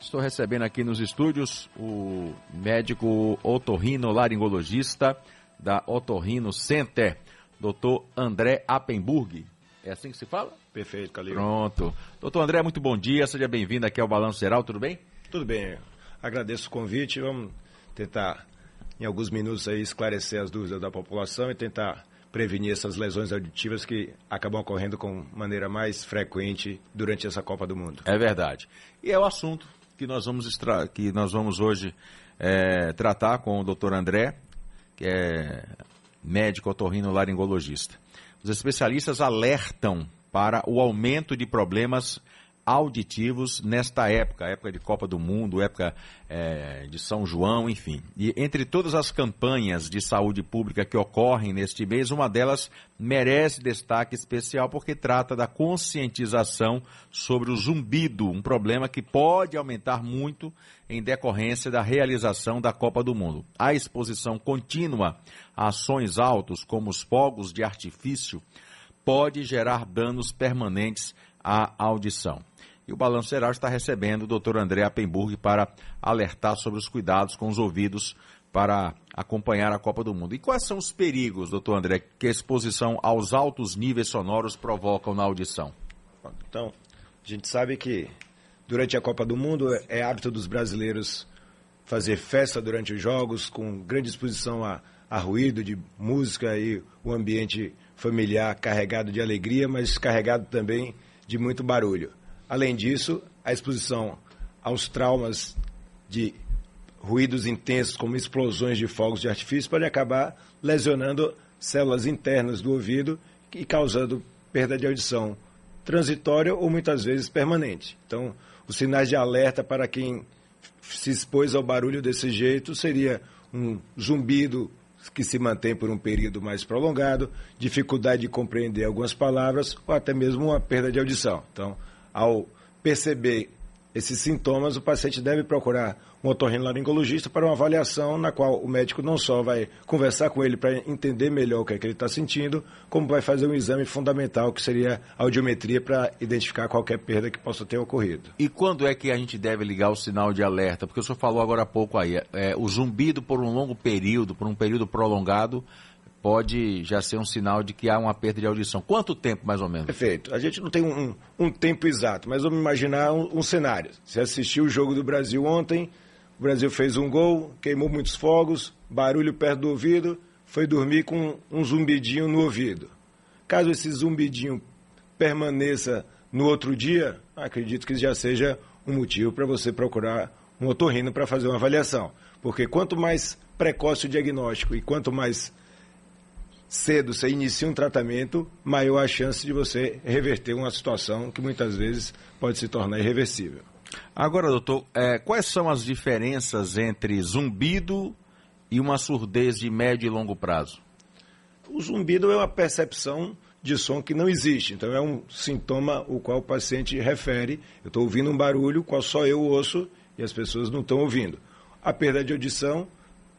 Estou recebendo aqui nos estúdios o médico otorrino laringologista da Otorrino Center, doutor André Appenburg. É assim que se fala? Perfeito, Calil. Pronto. Doutor André, muito bom dia. Seja bem-vindo aqui ao Balanço Geral, tudo bem? Tudo bem. Agradeço o convite. Vamos tentar, em alguns minutos, aí, esclarecer as dúvidas da população e tentar prevenir essas lesões auditivas que acabam ocorrendo com maneira mais frequente durante essa Copa do Mundo. É verdade. E é o assunto que nós vamos, extra... que nós vamos hoje é, tratar com o doutor André, que é médico otorrino laringologista. Os especialistas alertam para o aumento de problemas auditivos nesta época, época de Copa do Mundo, época é, de São João, enfim. E entre todas as campanhas de saúde pública que ocorrem neste mês, uma delas merece destaque especial porque trata da conscientização sobre o zumbido, um problema que pode aumentar muito em decorrência da realização da Copa do Mundo. A exposição contínua a ações altos, como os fogos de artifício, pode gerar danos permanentes à audição. E o Balanço Geral está recebendo o Dr. André Appenburg para alertar sobre os cuidados com os ouvidos para acompanhar a Copa do Mundo. E quais são os perigos, doutor André, que a exposição aos altos níveis sonoros provocam na audição? Então, a gente sabe que durante a Copa do Mundo é hábito dos brasileiros fazer festa durante os jogos, com grande exposição a, a ruído de música e o ambiente familiar carregado de alegria, mas carregado também de muito barulho. Além disso, a exposição aos traumas de ruídos intensos, como explosões de fogos de artifício, pode acabar lesionando células internas do ouvido e causando perda de audição transitória ou muitas vezes permanente. Então, os sinais de alerta para quem se expôs ao barulho desse jeito seria um zumbido que se mantém por um período mais prolongado, dificuldade de compreender algumas palavras ou até mesmo uma perda de audição. Então, ao perceber esses sintomas, o paciente deve procurar um otorrinolaringologista para uma avaliação na qual o médico não só vai conversar com ele para entender melhor o que é que ele está sentindo, como vai fazer um exame fundamental que seria a audiometria para identificar qualquer perda que possa ter ocorrido. E quando é que a gente deve ligar o sinal de alerta? Porque o senhor falou agora há pouco aí, é, o zumbido por um longo período, por um período prolongado, pode já ser um sinal de que há uma perda de audição. Quanto tempo, mais ou menos? Perfeito. A gente não tem um, um tempo exato, mas vamos imaginar um, um, cenário. Você assistiu o jogo do Brasil ontem, o Brasil fez um gol, queimou muitos fogos, barulho perto do ouvido, foi dormir com um zumbidinho no ouvido. Caso esse zumbidinho permaneça no outro dia, acredito que já seja um motivo para você procurar um otorrino para fazer uma avaliação. Porque quanto mais precoce o diagnóstico e quanto mais cedo você inicia um tratamento, maior a chance de você reverter uma situação que muitas vezes pode se tornar irreversível. Agora, doutor, é, quais são as diferenças entre zumbido e uma surdez de médio e longo prazo? O zumbido é uma percepção de som que não existe. Então é um sintoma o qual o paciente refere. Eu estou ouvindo um barulho, qual só eu ouço e as pessoas não estão ouvindo. A perda de audição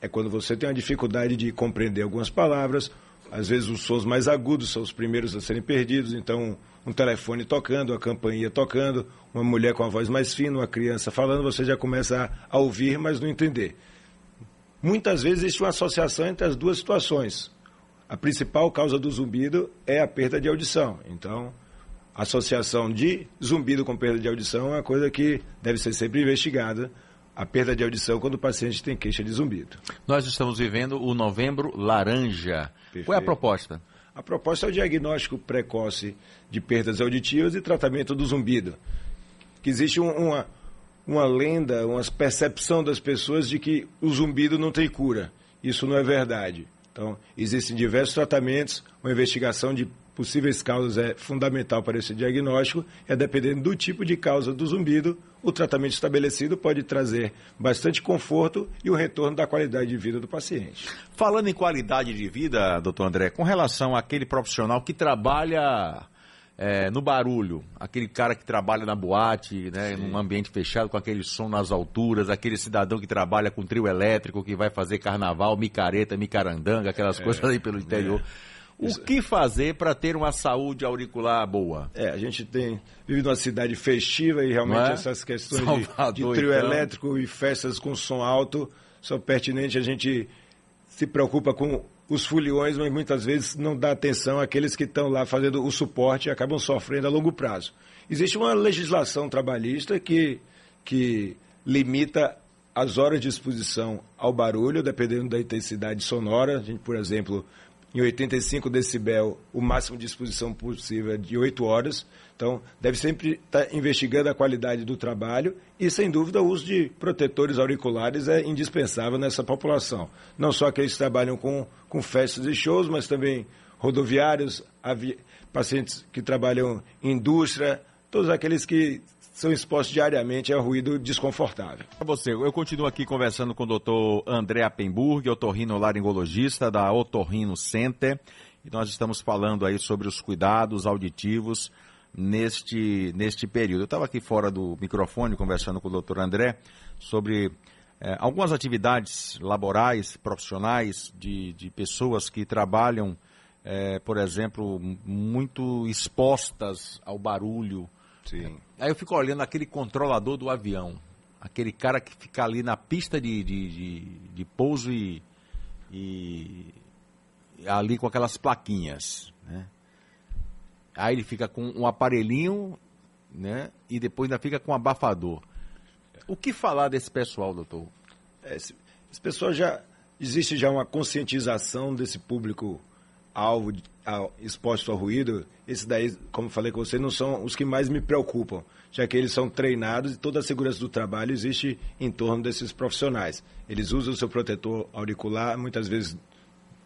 é quando você tem uma dificuldade de compreender algumas palavras às vezes os sons mais agudos são os primeiros a serem perdidos, então um telefone tocando, a campainha tocando, uma mulher com a voz mais fina, uma criança falando, você já começa a, a ouvir, mas não entender. Muitas vezes existe uma associação entre as duas situações. A principal causa do zumbido é a perda de audição. Então, a associação de zumbido com perda de audição é uma coisa que deve ser sempre investigada a perda de audição quando o paciente tem queixa de zumbido. Nós estamos vivendo o novembro laranja. Perfeito. Qual é a proposta? A proposta é o diagnóstico precoce de perdas auditivas e tratamento do zumbido. Que existe uma, uma lenda, uma percepção das pessoas de que o zumbido não tem cura. Isso não é verdade. Então, existem diversos tratamentos, uma investigação de possíveis causas é fundamental para esse diagnóstico, é dependendo do tipo de causa do zumbido, o tratamento estabelecido pode trazer bastante conforto e o retorno da qualidade de vida do paciente. Falando em qualidade de vida, doutor André, com relação àquele profissional que trabalha é, no barulho, aquele cara que trabalha na boate, né, num ambiente fechado com aquele som nas alturas, aquele cidadão que trabalha com trio elétrico, que vai fazer carnaval, micareta, micarandanga, aquelas é, coisas aí pelo interior. É. O Isso. que fazer para ter uma saúde auricular boa? É, a gente tem vive numa cidade festiva e realmente é? essas questões Salvador, de, de trio então. elétrico e festas com som alto são pertinentes. A gente se preocupa com os foliões, mas muitas vezes não dá atenção àqueles que estão lá fazendo o suporte e acabam sofrendo a longo prazo. Existe uma legislação trabalhista que, que limita as horas de exposição ao barulho, dependendo da intensidade sonora. A gente, por exemplo, em 85 decibel, o máximo de exposição possível é de 8 horas. Então, deve sempre estar investigando a qualidade do trabalho e, sem dúvida, o uso de protetores auriculares é indispensável nessa população. Não só aqueles que trabalham com, com festas e shows, mas também rodoviários, pacientes que trabalham em indústria, todos aqueles que são expostos diariamente a ruído desconfortável. Para você, eu continuo aqui conversando com o doutor André Appenburg, otorrinolaringologista da Otorrino Center, e nós estamos falando aí sobre os cuidados auditivos neste, neste período. Eu estava aqui fora do microfone conversando com o doutor André sobre é, algumas atividades laborais, profissionais, de, de pessoas que trabalham, é, por exemplo, muito expostas ao barulho, Sim. Aí eu fico olhando aquele controlador do avião, aquele cara que fica ali na pista de, de, de, de pouso e, e, ali com aquelas plaquinhas, né? Aí ele fica com um aparelhinho, né? E depois ainda fica com um abafador. O que falar desse pessoal, doutor? É, esse, esse pessoal já existe já uma conscientização desse público alvo exposto ao ruído, esses daí, como falei com você, não são os que mais me preocupam, já que eles são treinados e toda a segurança do trabalho existe em torno desses profissionais. Eles usam o seu protetor auricular, muitas vezes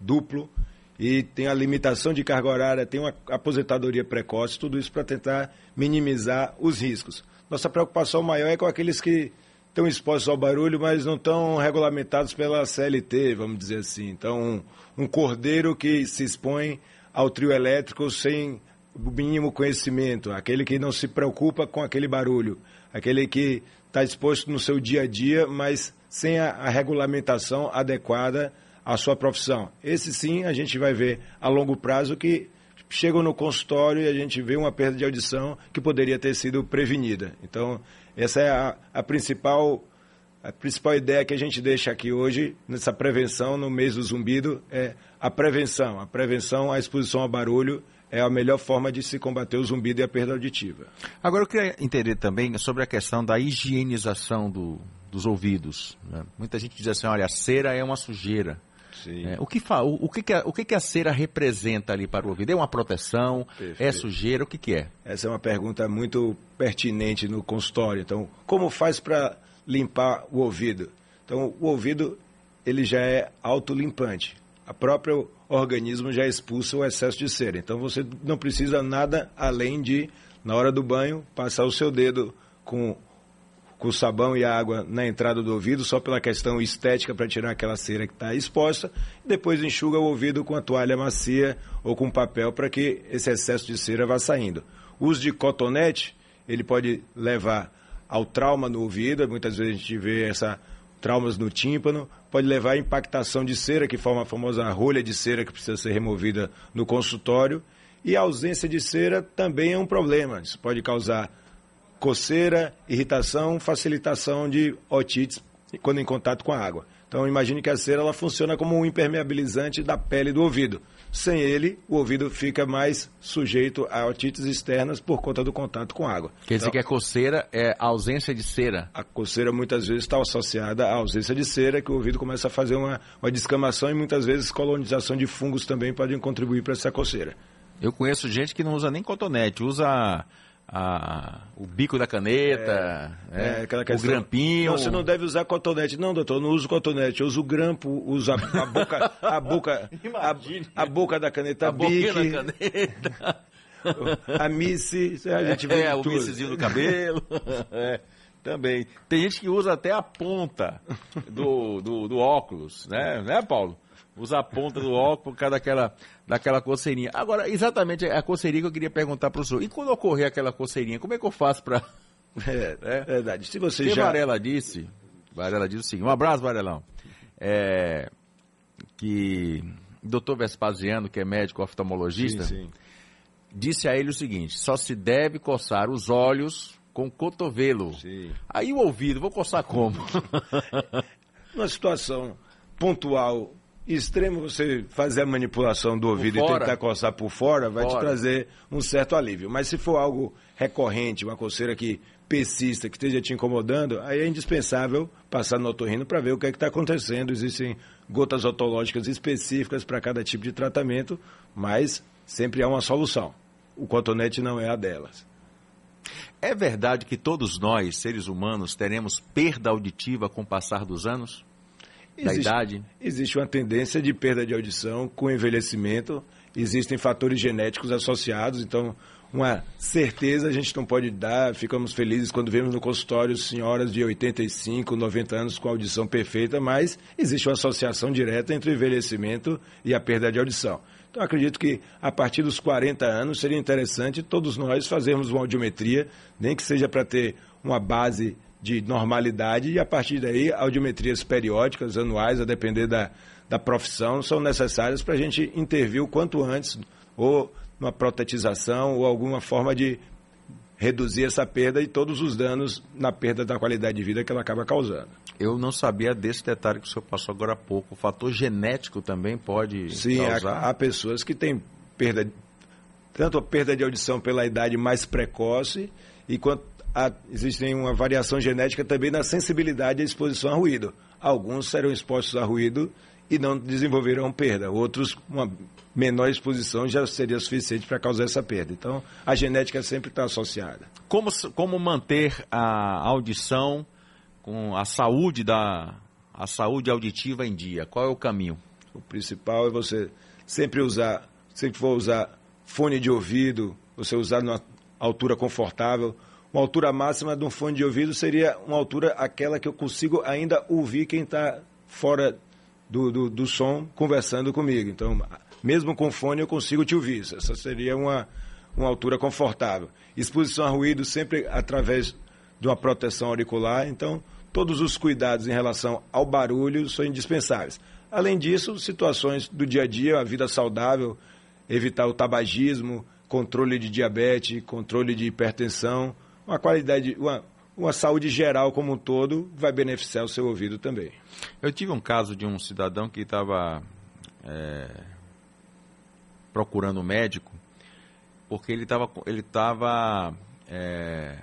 duplo, e tem a limitação de carga horária, tem uma aposentadoria precoce, tudo isso para tentar minimizar os riscos. Nossa preocupação maior é com aqueles que estão expostos ao barulho, mas não estão regulamentados pela CLT, vamos dizer assim. Então, um, cordeiro que se expõe ao trio elétrico sem o mínimo conhecimento, aquele que não se preocupa com aquele barulho, aquele que está exposto no seu dia a dia, mas sem a, a regulamentação adequada à sua profissão. Esse sim a gente vai ver a longo prazo que chegam no consultório e a gente vê uma perda de audição que poderia ter sido prevenida. Então, essa é a, a principal a principal ideia que a gente deixa aqui hoje, nessa prevenção, no mês do zumbido, é a prevenção. A prevenção à exposição ao barulho é a melhor forma de se combater o zumbido e a perda auditiva. Agora, eu queria entender também sobre a questão da higienização do, dos ouvidos. Né? Muita gente diz assim, olha, a cera é uma sujeira. É, o que, fa, o, o, que, que, a, o que, que a cera representa ali para o ouvido? É uma proteção? Perfeito. É sujeira? O que, que é? Essa é uma pergunta muito pertinente no consultório. Então, como faz para limpar o ouvido? Então, o ouvido ele já é autolimpante. A própria organismo já expulsa o excesso de cera. Então, você não precisa nada além de, na hora do banho, passar o seu dedo com com sabão e água na entrada do ouvido, só pela questão estética para tirar aquela cera que está exposta. Depois enxuga o ouvido com a toalha macia ou com papel para que esse excesso de cera vá saindo. O uso de cotonete, ele pode levar ao trauma no ouvido, muitas vezes a gente vê essa traumas no tímpano, pode levar à impactação de cera, que forma a famosa rolha de cera que precisa ser removida no consultório. E a ausência de cera também é um problema. Isso pode causar coceira, irritação, facilitação de otites quando em contato com a água. Então imagine que a cera ela funciona como um impermeabilizante da pele do ouvido. Sem ele, o ouvido fica mais sujeito a otites externas por conta do contato com a água. Quer dizer então, que a coceira é a ausência de cera? A coceira muitas vezes está associada à ausência de cera, que o ouvido começa a fazer uma, uma descamação e muitas vezes colonização de fungos também podem contribuir para essa coceira. Eu conheço gente que não usa nem cotonete, usa a, o bico da caneta, é, é, o grampinho. Não, você não deve usar cotonete. Não, doutor, não uso cotonete. Eu uso o grampo, uso a, a boca, a boca, a, a, boca da caneta, a bique, da caneta. a misse, a gente vê É, o missezinho do cabelo. é, também. Tem gente que usa até a ponta do, do, do óculos, né? Né, Paulo? Usa a ponta do óculos por causa daquela, daquela coceirinha. Agora, exatamente a coceirinha que eu queria perguntar para o senhor. E quando ocorrer aquela coceirinha, como é que eu faço para... É, é, verdade. Se você já... Varela disse, Varela disse o seguinte, um abraço, Varelão, é, que doutor Vespasiano, que é médico oftalmologista, Sim, sim. disse a ele o seguinte: só se deve coçar os olhos com o cotovelo. Sim. Aí o ouvido, vou coçar como? Numa situação pontual extrema, você fazer a manipulação do ouvido e tentar coçar por fora vai te Fora. trazer um certo alívio. Mas se for algo recorrente, uma coceira que persista, que esteja te incomodando, aí é indispensável passar no otorrino para ver o que é que está acontecendo. Existem gotas otológicas específicas para cada tipo de tratamento, mas sempre há uma solução. O cotonete não é a delas. É verdade que todos nós, seres humanos, teremos perda auditiva com o passar dos anos? Da Existe- idade? Existe uma tendência de perda de audição com envelhecimento. Existem fatores genéticos associados, então uma certeza a gente não pode dar. Ficamos felizes quando vemos no consultório senhoras de 85, 90 anos com audição perfeita, mas existe uma associação direta entre o envelhecimento e a perda de audição. Então acredito que a partir dos 40 anos seria interessante todos nós fazermos uma audiometria, nem que seja para ter uma base de normalidade e a partir daí audiometrias periódicas, anuais, a depender da, da profissão, são necessárias para a gente intervir o quanto antes, ou numa protetização, ou alguma forma de reduzir essa perda e todos os danos na perda da qualidade de vida que ela acaba causando. Eu não sabia desse detalhe que o senhor passou agora há pouco. O fator genético também pode Sim, há, causar? há pessoas que têm perda, tanto a perda de audição pela idade mais precoce, e quanto há, existe uma variação genética também na sensibilidade à exposição a ruído. Alguns serão expostos a ruído e não desenvolverão perda. Outros, uma menor exposição já seria suficiente para causar essa perda. Então, a genética sempre está associada. Como, como manter a audição com a saúde da a saúde auditiva em dia? Qual é o caminho? O principal é você sempre usar, sempre for usar fone de ouvido, você usar numa altura confortável. Uma altura máxima de um fone de ouvido seria uma altura aquela que eu consigo ainda ouvir quem está fora do, do, do som conversando comigo. Então, mesmo com fone, eu consigo te ouvir. Essa seria uma, uma altura confortável. Exposição a ruído sempre através de uma proteção auricular. Então, todos os cuidados em relação ao barulho são indispensáveis. Além disso, situações do dia a dia, a vida saudável, evitar o tabagismo, controle de diabetes, controle de hipertensão, uma qualidade, uma, uma saúde geral como um todo vai beneficiar o seu ouvido também. Eu tive um caso de um cidadão que estava é, procurando um médico porque ele estava ele tava, é,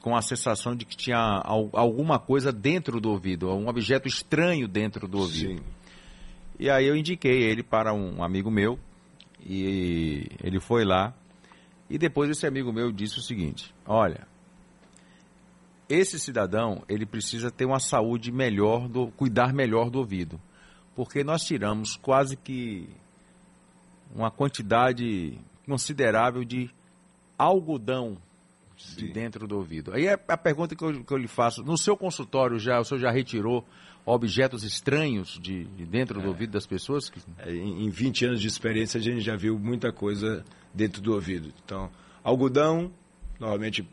com a sensação de que tinha al- alguma coisa dentro do ouvido, um objeto estranho dentro do ouvido. E aí eu indiquei ele para um amigo meu e ele foi lá e depois esse amigo meu disse o seguinte: olha, esse cidadão ele precisa ter uma saúde melhor, do, cuidar melhor do ouvido, porque nós tiramos quase que uma quantidade considerável de algodão de Sim. dentro do ouvido. Aí é a pergunta que eu, que eu lhe faço: no seu consultório já o senhor já retirou objetos estranhos de, de dentro do ouvido das pessoas? Que- É, Em em 20 anos de experiência, a gente já viu muita coisa dentro do ouvido. Então, algodão, normalmente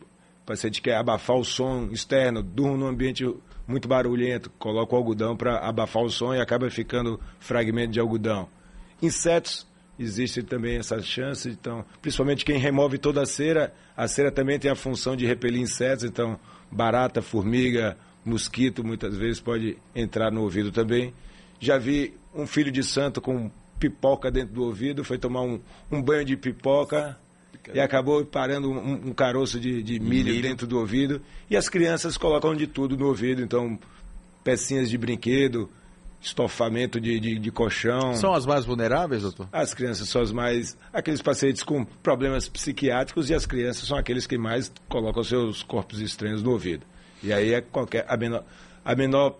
o paciente quer abafar o som externo, durma num ambiente muito barulhento, coloca o algodão para abafar o som e acaba ficando fragmento de algodão. Insetos, existe também essa chance, então, principalmente quem remove toda a cera, a cera também tem a função de repelir insetos, então barata, formiga, mosquito muitas vezes pode entrar no ouvido também. Já vi um filho de santo com pipoca dentro do ouvido, foi tomar um, um banho de pipoca e acabou parando um, um caroço de, de milho, milho. dentro do ouvido. E as crianças colocam de tudo no ouvido, então pecinhas de brinquedo, estofamento de, de, de colchão. São as mais vulneráveis, doutor? As crianças são as mais. aqueles pacientes com problemas psiquiátricos e as crianças são aqueles que mais colocam seus corpos estranhos no ouvido. E aí é qualquer. A menor, a menor.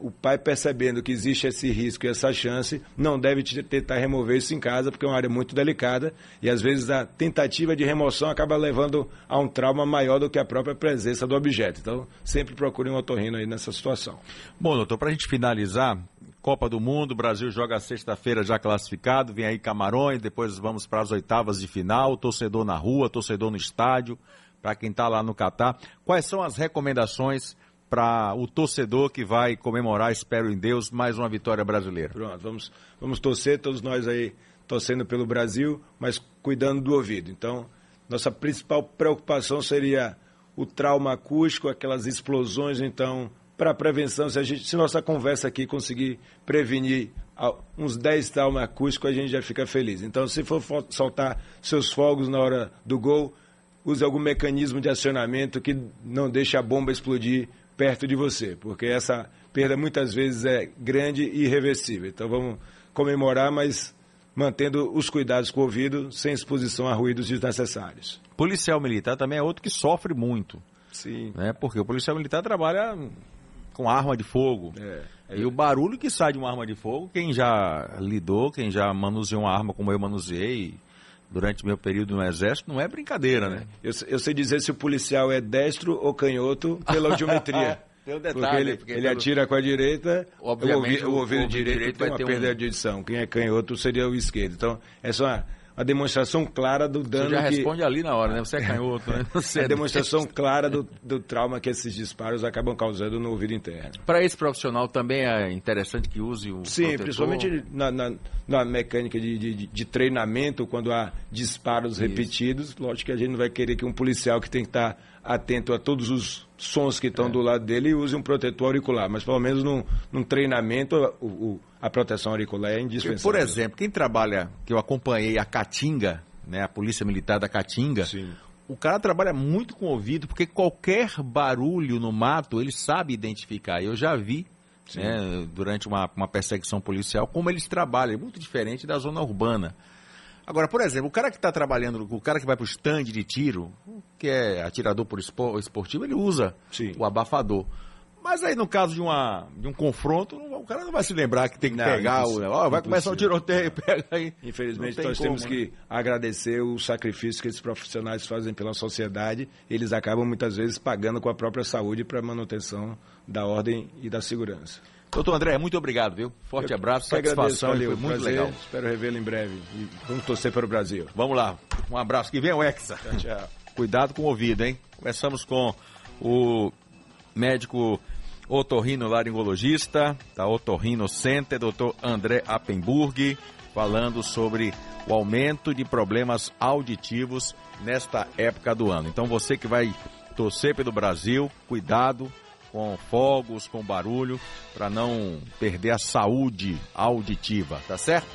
O pai percebendo que existe esse risco e essa chance, não deve te- tentar remover isso em casa, porque é uma área muito delicada e às vezes a tentativa de remoção acaba levando a um trauma maior do que a própria presença do objeto. Então, sempre procure um otorrino aí nessa situação. Bom, doutor, para a gente finalizar, Copa do Mundo, o Brasil joga sexta-feira já classificado, vem aí Camarões, depois vamos para as oitavas de final, torcedor na rua, torcedor no estádio, para quem está lá no Catar. Quais são as recomendações para o torcedor que vai comemorar, espero em Deus, mais uma vitória brasileira? Pronto, vamos, vamos torcer, todos nós aí torcendo pelo Brasil, mas cuidando do ouvido. Então, nossa principal preocupação seria o trauma acústico, aquelas explosões, então, para prevenção, se, a gente, se nossa conversa aqui conseguir prevenir uns 10 traumas acústicos, a gente já fica feliz. Então, se for soltar seus fogos na hora do gol, use algum mecanismo de acionamento que não deixe a bomba explodir perto de você, porque essa perda muitas vezes é grande e irreversível. Então vamos comemorar, mas mantendo os cuidados com o ouvido, sem exposição a ruídos desnecessários. Policial militar também é outro que sofre muito. Sim. Né? Porque o policial militar trabalha com arma de fogo. É, é... E o barulho que sai de uma arma de fogo, quem já lidou, quem já manuseou uma arma como eu manuseei, durante meu período no Exército, não é brincadeira, né? Eu, eu sei dizer se o policial é destro ou canhoto pela audiometria. Tem um detalhe, porque ele, porque ele pelo... atira com a direita, Obviamente, o ouvido, o ouvido, o ouvido direito, direito tem uma perda um... de edição. Quem é canhoto seria o esquerdo. Então, essa é uma a demonstração clara do dano. Você já que... responde ali na hora, né? Você é canhoto, né? Você a é demonstração clara do, do trauma que esses disparos acabam causando no ouvido interno. Para esse profissional também é interessante que use o. Sim, protetor. principalmente na, na, na mecânica de, de, de, treinamento, quando há disparos Isso. repetidos. Lógico que a gente não vai querer que um policial que tem que estar atento a todos os sons que estão é. do lado dele e use um protetor auricular. Mas pelo menos num, num treinamento, o, o, a proteção auricular é indispensável. Por exemplo, quem trabalha, que eu acompanhei a Caatinga, né, a Polícia Militar da Caatinga, Sim. o cara trabalha muito com ouvido, porque qualquer barulho no mato ele sabe identificar. Eu já vi né, durante uma, uma perseguição policial como eles trabalham, é muito diferente da zona urbana. Agora, por exemplo, o cara que está trabalhando, o cara que vai para o stand de tiro, que é atirador por esportivo, ele usa Sim. o abafador. Mas aí, no caso de, uma, de um confronto, o cara não vai se lembrar que tem que não, pegar o. Vai começar o tiroteio, pega aí. Infelizmente, nós como, temos né? que agradecer o sacrifício que esses profissionais fazem pela sociedade. Eles acabam muitas vezes pagando com a própria saúde para a manutenção da ordem e da segurança. Doutor André, muito obrigado, viu? Forte Eu abraço, satisfação, agradeço, foi muito prazer, legal. Espero revê-lo em breve. E vamos torcer para o Brasil. Vamos lá, um abraço. Que vem o Hexa. Tchau, tchau. Cuidado com o ouvido, hein? Começamos com o médico otorrino laringologista da Otorrino Center, doutor André Appenburg, falando sobre o aumento de problemas auditivos nesta época do ano. Então você que vai torcer pelo Brasil, cuidado, com fogos, com barulho, para não perder a saúde auditiva, tá certo?